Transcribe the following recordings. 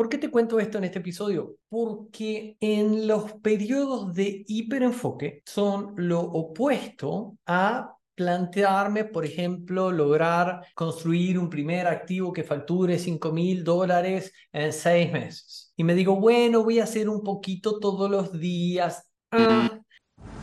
por qué te cuento esto en este episodio? Porque en los periodos de hiperenfoque son lo opuesto a plantearme, por ejemplo, lograr construir un primer activo que facture 5 mil dólares en seis meses. Y me digo, bueno, voy a hacer un poquito todos los días. Ah,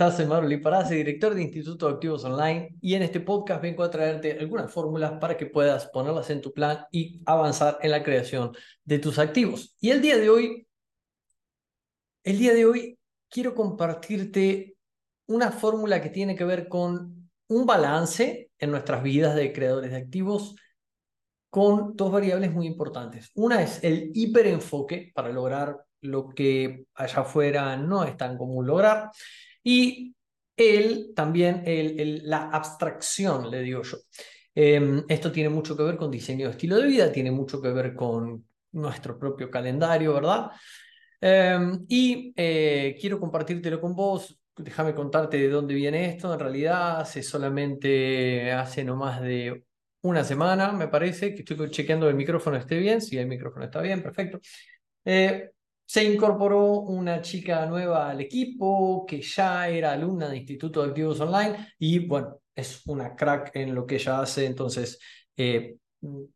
Estás? Soy Mauro Liparazzi, director de Instituto de Activos Online y en este podcast vengo a traerte algunas fórmulas para que puedas ponerlas en tu plan y avanzar en la creación de tus activos. Y el día de hoy, el día de hoy quiero compartirte una fórmula que tiene que ver con un balance en nuestras vidas de creadores de activos con dos variables muy importantes. Una es el hiperenfoque para lograr lo que allá afuera no es tan común lograr. Y él también, la abstracción, le digo yo. Em, esto tiene mucho que ver con diseño de estilo de vida, tiene mucho que ver con nuestro propio calendario, ¿verdad? Em, y eh, quiero compartírtelo con vos. Déjame contarte de dónde viene esto. En realidad, hace solamente, hace no más de una semana, me parece, que estoy chequeando el micrófono esté bien. Si el micrófono está bien, perfecto. Eh, se incorporó una chica nueva al equipo que ya era alumna de Instituto de Activos Online y bueno, es una crack en lo que ella hace, entonces eh,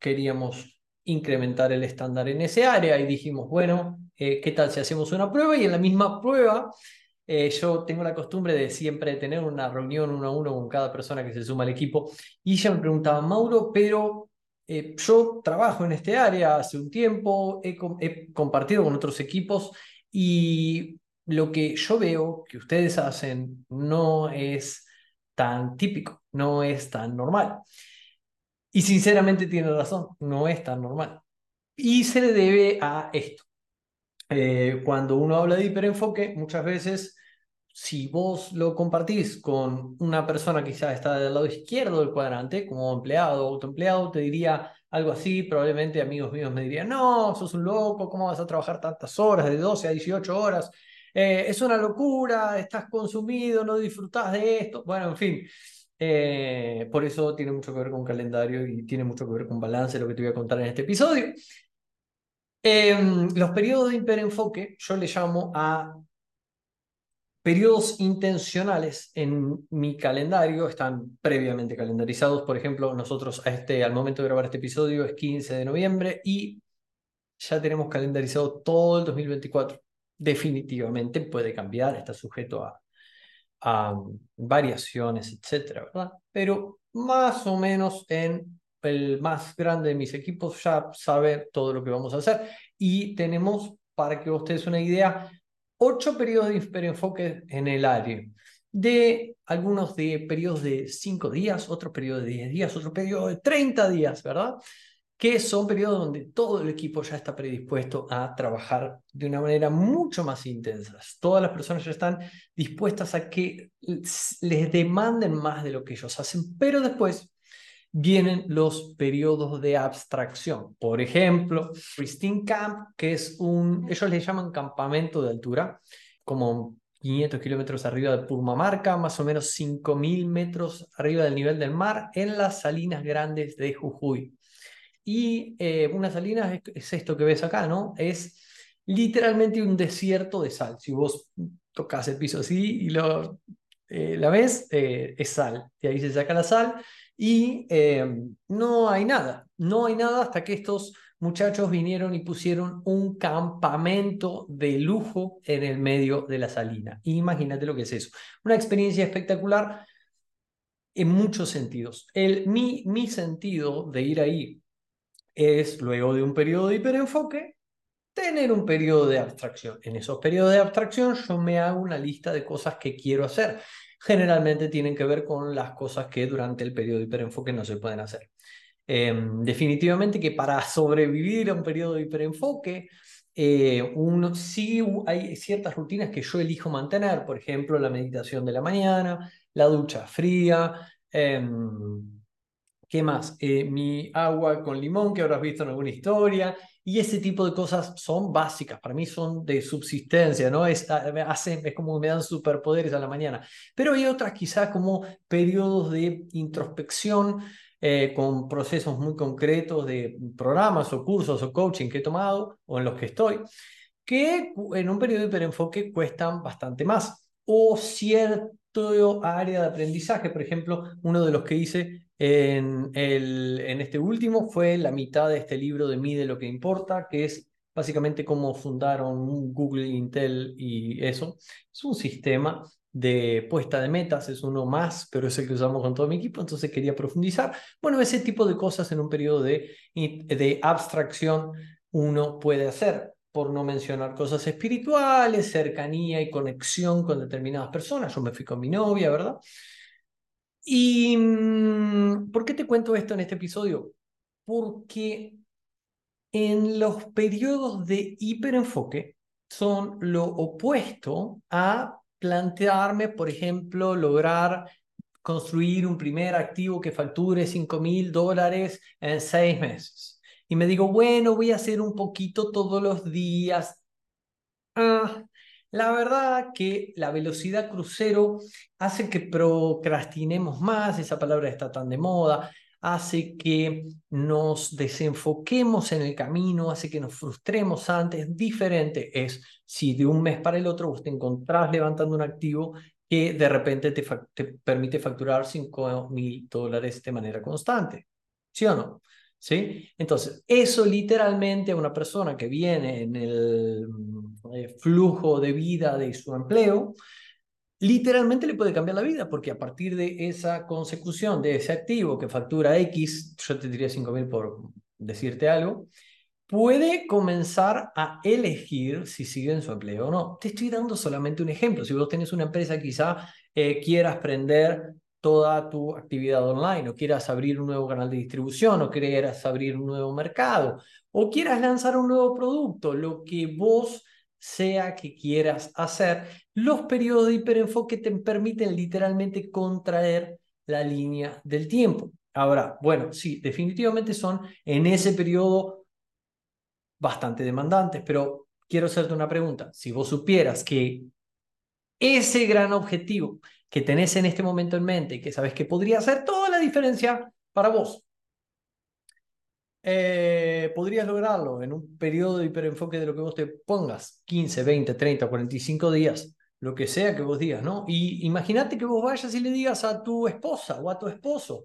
queríamos incrementar el estándar en ese área y dijimos, bueno, eh, ¿qué tal si hacemos una prueba? Y en la misma prueba, eh, yo tengo la costumbre de siempre tener una reunión uno a uno con cada persona que se suma al equipo y ella me preguntaba, Mauro, pero eh, yo trabajo en este área hace un tiempo, he, compartido con otros equipos y lo que yo veo que ustedes hacen no es tan típico, no es tan normal. Y sinceramente tiene razón, no es tan normal. Y se le debe a esto. Eh, cuando uno habla de hiperenfoque, muchas veces si vos lo compartís con una persona que quizás está del lado izquierdo del cuadrante, como empleado o autoempleado, te diría algo así, probablemente amigos míos me dirían, no, sos un loco, ¿cómo vas a trabajar tantas horas, de 12 a 18 horas? Eh, es una locura, estás consumido, no disfrutás de esto. Bueno, en fin, eh, por eso tiene mucho que ver con calendario y tiene mucho que ver con balance, lo que te voy a contar en este episodio. Em, los periodos de hiperenfoque yo le llamo a Periodos intencionales en mi calendario están previamente calendarizados. Por ejemplo, nosotros a este, al momento de grabar este episodio es 15 de noviembre y ya tenemos calendarizado todo el 2024. Definitivamente puede cambiar, está sujeto a, variaciones, etcétera. Pero más o menos en el más grande de mis equipos ya sabe todo lo que vamos a hacer y tenemos, para que ustedes una idea, ocho periodos de hiperenfoque en el área, de algunos de periodos de cinco días, otros periodos de diez días, otro periodo de 30 días, ¿verdad? Que son periodos donde todo el equipo ya está predispuesto a trabajar de una manera mucho más intensa. Todas las personas ya están dispuestas a que les demanden más de lo que ellos hacen, pero después vienen los periodos de abstracción. Por ejemplo, Christine Camp, que es un, ellos le llaman campamento de altura, como 500 kilómetros arriba de Purmamarca, más o menos 5.000 metros arriba del nivel del mar, en las salinas grandes de Jujuy. Y eh, una salina es, esto que ves acá, ¿no? Es literalmente un desierto de sal. Si vos tocas el piso así y lo, eh, la ves, eh, es sal. De ahí se saca la sal y em, no hay nada, no hay nada hasta que estos muchachos vinieron y pusieron un campamento de lujo en el medio de la salina. Imagínate lo que es eso. Una experiencia espectacular en muchos sentidos. El, mi, mi sentido de ir ahí es, luego de un periodo de hiperenfoque, tener un periodo de abstracción. En esos periodos de abstracción yo me hago una lista de cosas que quiero hacer. Generalmente tienen que ver con las cosas que durante el periodo de hiperenfoque no se pueden hacer. Em, definitivamente que para sobrevivir a un periodo de hiperenfoque, eh, uno, hay ciertas rutinas que yo elijo mantener, por ejemplo, la meditación de la mañana, la ducha fría, em, ¿qué más? Eh, mi agua con limón, que habrás visto en alguna historia, y ese tipo de cosas son básicas, para mí son de subsistencia, ¿no? Es, ah, es como me dan superpoderes a la mañana. Pero hay otras quizás como periodos de introspección, eh, con procesos muy concretos de programas o cursos o coaching que he tomado o en los que estoy, que en un periodo de hiperenfoque cuestan bastante más. O cierto área de aprendizaje, por ejemplo, uno de los que hice en, el, en este último fue la mitad de este libro de Mide lo que importa, que es básicamente cómo fundaron Google, Intel y eso. Es un sistema de puesta de metas, es uno más, pero es el que usamos con todo mi equipo, entonces quería profundizar. Bueno, ese tipo de cosas en un periodo de, de abstracción uno puede hacer, por no mencionar cosas espirituales, cercanía y conexión con determinadas personas. Yo me fui con mi novia, ¿verdad? ¿Y mm, por qué te cuento esto en este episodio? Porque en los periodos de hiperenfoque son lo opuesto a plantearme, por ejemplo, lograr construir un primer activo que facture 5 mil dólares en seis meses. Y me digo, bueno, voy a hacer un poquito todos los días. Ah, la verdad que la velocidad crucero hace que procrastinemos más, esa palabra está tan de moda, hace que nos desenfoquemos en el camino, hace que nos frustremos antes. Diferente es si de un mes para el otro vos te encontrás levantando un activo que de repente te, te permite facturar 5 mil dólares de manera constante. ¿Sí o no? ¿Sí? Entonces, eso literalmente una persona que viene en el eh, flujo de vida de su empleo, literalmente le puede cambiar la vida, porque a partir de esa consecución de ese activo que factura X, yo te diría 5 mil por decirte algo, puede comenzar a elegir si sigue en su empleo o no. Te estoy dando solamente un ejemplo. Si vos tenés una empresa, quizá eh, quieras aprender toda tu actividad online, o quieras abrir un nuevo canal de distribución, o quieras abrir un nuevo mercado, o quieras lanzar un nuevo producto, lo que vos sea que quieras hacer, los periodos de hiperenfoque te permiten literalmente contraer la línea del tiempo. Ahora, bueno, sí, definitivamente son en ese periodo bastante demandantes, pero quiero hacerte una pregunta. Si vos supieras que ese gran objetivo que tenés en este momento en mente y que sabes que podría hacer toda la diferencia para vos. Eh, podrías lograrlo en un periodo de hiperenfoque de lo que vos te pongas, 15, 20, 30, 45 días, lo que sea que vos digas, ¿no? Y imagínate que vos vayas y le digas a tu esposa o a tu esposo,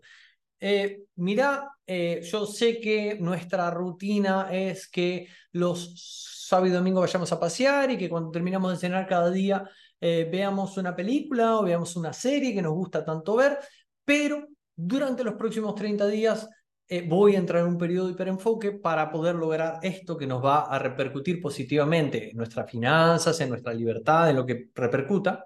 eh, mira, eh, yo sé que nuestra rutina es que los sábados y domingos vayamos a pasear y que cuando terminamos de cenar cada día eh, veamos una película o veamos una serie que nos gusta tanto ver, pero durante los próximos 30 días eh, voy a entrar en un periodo de hiperenfoque para poder lograr esto que nos va a repercutir positivamente en nuestras finanzas, en nuestra libertad, en lo que repercuta.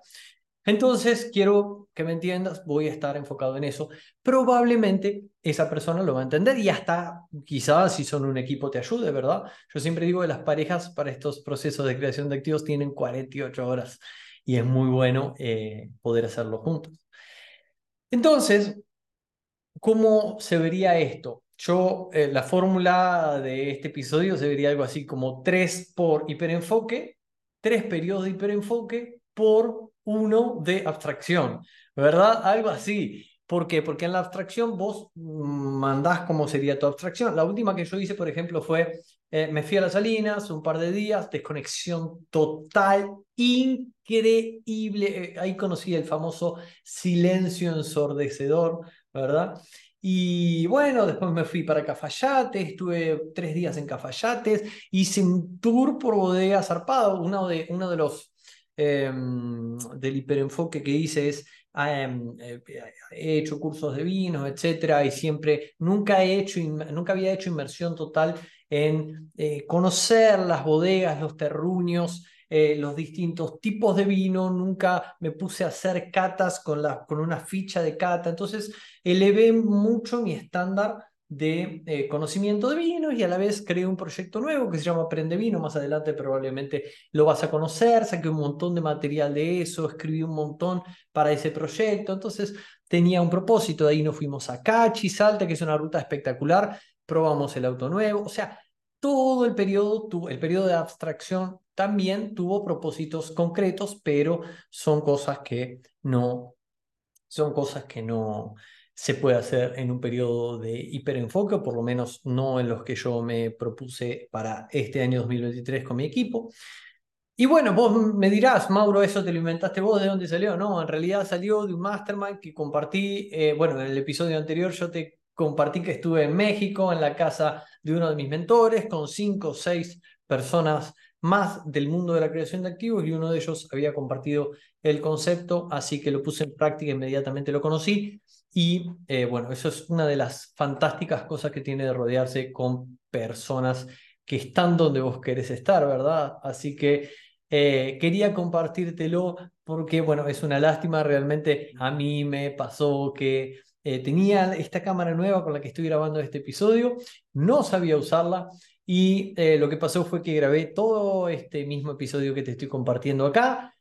Entonces, quiero que me entiendas, voy a estar enfocado en eso. Probablemente esa persona lo va a entender y hasta quizás si son un equipo te ayude, ¿verdad? Yo siempre digo que las parejas para estos procesos de creación de activos tienen 48 horas y es muy bueno eh, poder hacerlo juntos. Entonces, ¿cómo se vería esto? Yo, eh, la fórmula de este episodio se vería algo así como 3 por hiperenfoque, 3 periodos de hiperenfoque por 1 de abstracción, ¿verdad? Algo así. ¿Por qué? Porque en la abstracción vos mandás cómo sería tu abstracción. La última que yo hice, por ejemplo, fue eh, me fui a las Salinas un par de días, desconexión total, increíble. Eh, ahí conocí el famoso silencio ensordecedor, ¿verdad? Y bueno, después me fui para Cafayate, estuve tres días en Cafayates, hice un tour por bodega zarpado. Uno de, uno de los em, del hiperenfoque que hice es em, eh, he hecho cursos de vinos, etcétera, y siempre nunca he hecho, nunca había hecho inmersión total en eh, conocer las bodegas, los terruños, eh, los distintos tipos de vino, nunca me puse a hacer catas con, la, con una ficha de cata, entonces elevé mucho mi estándar de eh, conocimiento de vinos y a la vez creé un proyecto nuevo que se llama Aprende Vino, más adelante probablemente lo vas a conocer, saqué un montón de material de eso, escribí un montón para ese proyecto, entonces tenía un propósito, de ahí nos fuimos a Cachi, Salta, que es una ruta espectacular, probamos el auto nuevo, o sea, todo el periodo, el periodo de abstracción también tuvo propósitos concretos, pero son cosas que no, son cosas que no se puede hacer en un periodo de hiperenfoque, o por lo menos no en los que yo me propuse para este año 2023 con mi equipo. Y bueno, vos me dirás, Mauro, eso te lo inventaste vos, ¿de dónde salió? No, en realidad salió de un mastermind que compartí, eh, bueno, en el episodio anterior yo te compartí que estuve en México, en la casa de uno de mis mentores, con cinco o seis personas más del mundo de la creación de activos y uno de ellos había compartido el concepto, así que lo puse en práctica, inmediatamente lo conocí y eh, bueno, eso es una de las fantásticas cosas que tiene de rodearse con personas que están donde vos querés estar, ¿verdad? Así que eh, quería compartírtelo porque, bueno, es una lástima, realmente a mí me pasó que eh, tenía esta cámara nueva con la que estoy grabando este episodio, no sabía usarla y eh, lo que pasó fue que grabé todo este mismo episodio que te estoy compartiendo acá,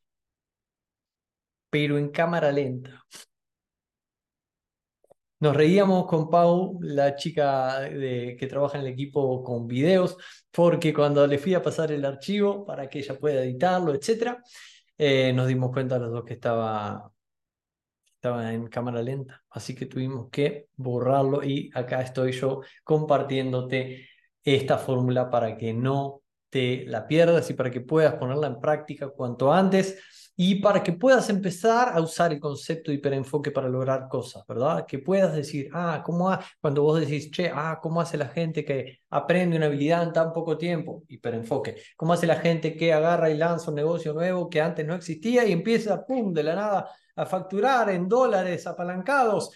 pero en cámara lenta. Nos reíamos con Pau, la chica que trabaja en el equipo con videos, porque cuando le fui a pasar el archivo para que ella pueda editarlo, etc., eh, nos dimos cuenta los dos que estaba estaba en cámara lenta, así que tuvimos que borrarlo y acá estoy yo compartiéndote esta fórmula para que no te la pierdas y para que puedas ponerla en práctica cuanto antes y para que puedas empezar a usar el concepto de hiperenfoque para lograr cosas, ¿verdad? Que puedas decir, ah, ¿cómo ha? cuando vos decís, che, ah, ¿cómo hace la gente que aprende una habilidad en tan poco tiempo? Hiperenfoque. ¿Cómo hace la gente que agarra y lanza un negocio nuevo que antes no existía y empieza, pum, de la nada a facturar en dólares apalancados.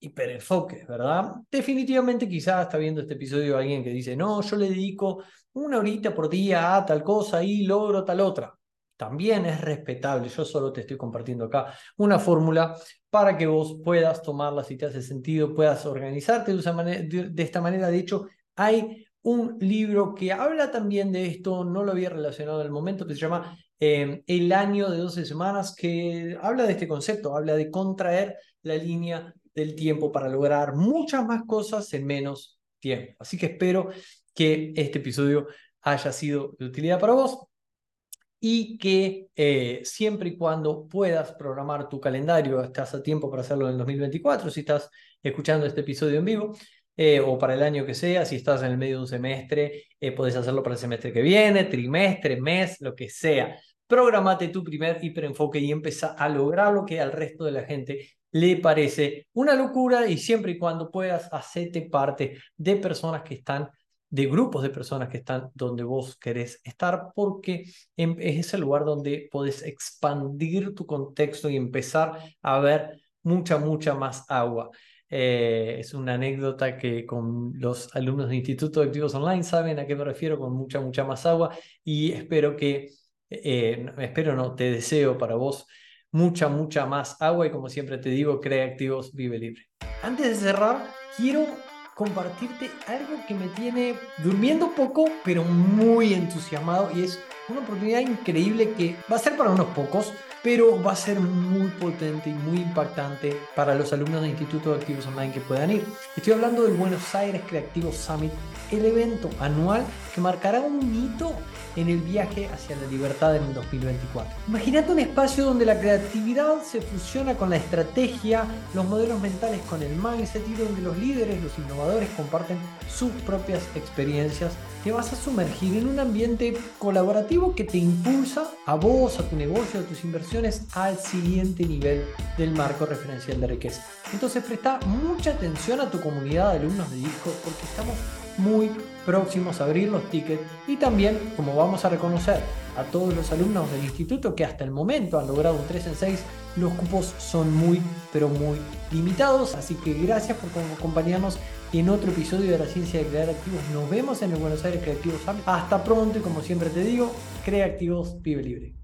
Hiperenfoque, ¿verdad? Definitivamente quizás está viendo este episodio alguien que dice, no, yo le dedico una horita por día a tal cosa y logro tal otra. También es respetable, yo solo te estoy compartiendo acá una fórmula para que vos puedas tomarla si te hace sentido, puedas organizarte de, esta manera. De hecho, hay un libro que habla también de esto, no lo había relacionado en el momento, que se llama Em, el año de 12 semanas, que habla de este concepto, habla de contraer la línea del tiempo para lograr muchas más cosas en menos tiempo. Así que espero que este episodio haya sido de utilidad para vos y que eh, siempre y cuando puedas programar tu calendario, estás a tiempo para hacerlo en el 2024, si estás escuchando este episodio en vivo, eh, o para el año que sea, si estás en el medio de un semestre, eh, puedes hacerlo para el semestre que viene, trimestre, mes, lo que sea. Programate tu primer hiperenfoque y empieza a lograr lo que al resto de la gente le parece una locura y siempre y cuando puedas hacerte parte de personas que están de grupos de personas que están donde vos querés estar, porque es el lugar donde podés expandir tu contexto y empezar a ver mucha, mucha más agua. Eh, es una anécdota que con los alumnos de Instituto de Activos Online saben a qué me refiero con mucha, mucha más agua y espero que, eh, espero no, te deseo para vos mucha, mucha más agua y como siempre te digo, crea activos, vive libre. Antes de cerrar, quiero compartirte algo que me tiene durmiendo poco, pero muy entusiasmado y es una oportunidad increíble que va a ser para unos pocos, pero va a ser muy potente y muy impactante para los alumnos del Instituto de Activos Online que puedan ir. Estoy hablando del Buenos Aires Creativo Summit, el evento anual que marcará un hito en el viaje hacia la libertad en el 2024. Imagínate un espacio donde la creatividad se fusiona con la estrategia, los modelos mentales con el mindset y donde los líderes, los innovadores comparten sus propias experiencias. Te vas a sumergir en un ambiente colaborativo que te impulsa a vos, a tu negocio, a tus inversiones al siguiente nivel del marco referencial de riqueza. Entonces presta mucha atención a tu comunidad de alumnos de Discord porque estamos muy próximos a abrir los tickets y también, como vamos a reconocer a todos los alumnos del instituto que hasta el momento han logrado un 3 en 6, los cupos son muy, pero muy limitados. Así que gracias por acompañarnos en otro episodio de la ciencia de crear activos. Nos vemos en el Buenos Aires Creativos Hasta pronto y como siempre te digo, crea activos, vive libre.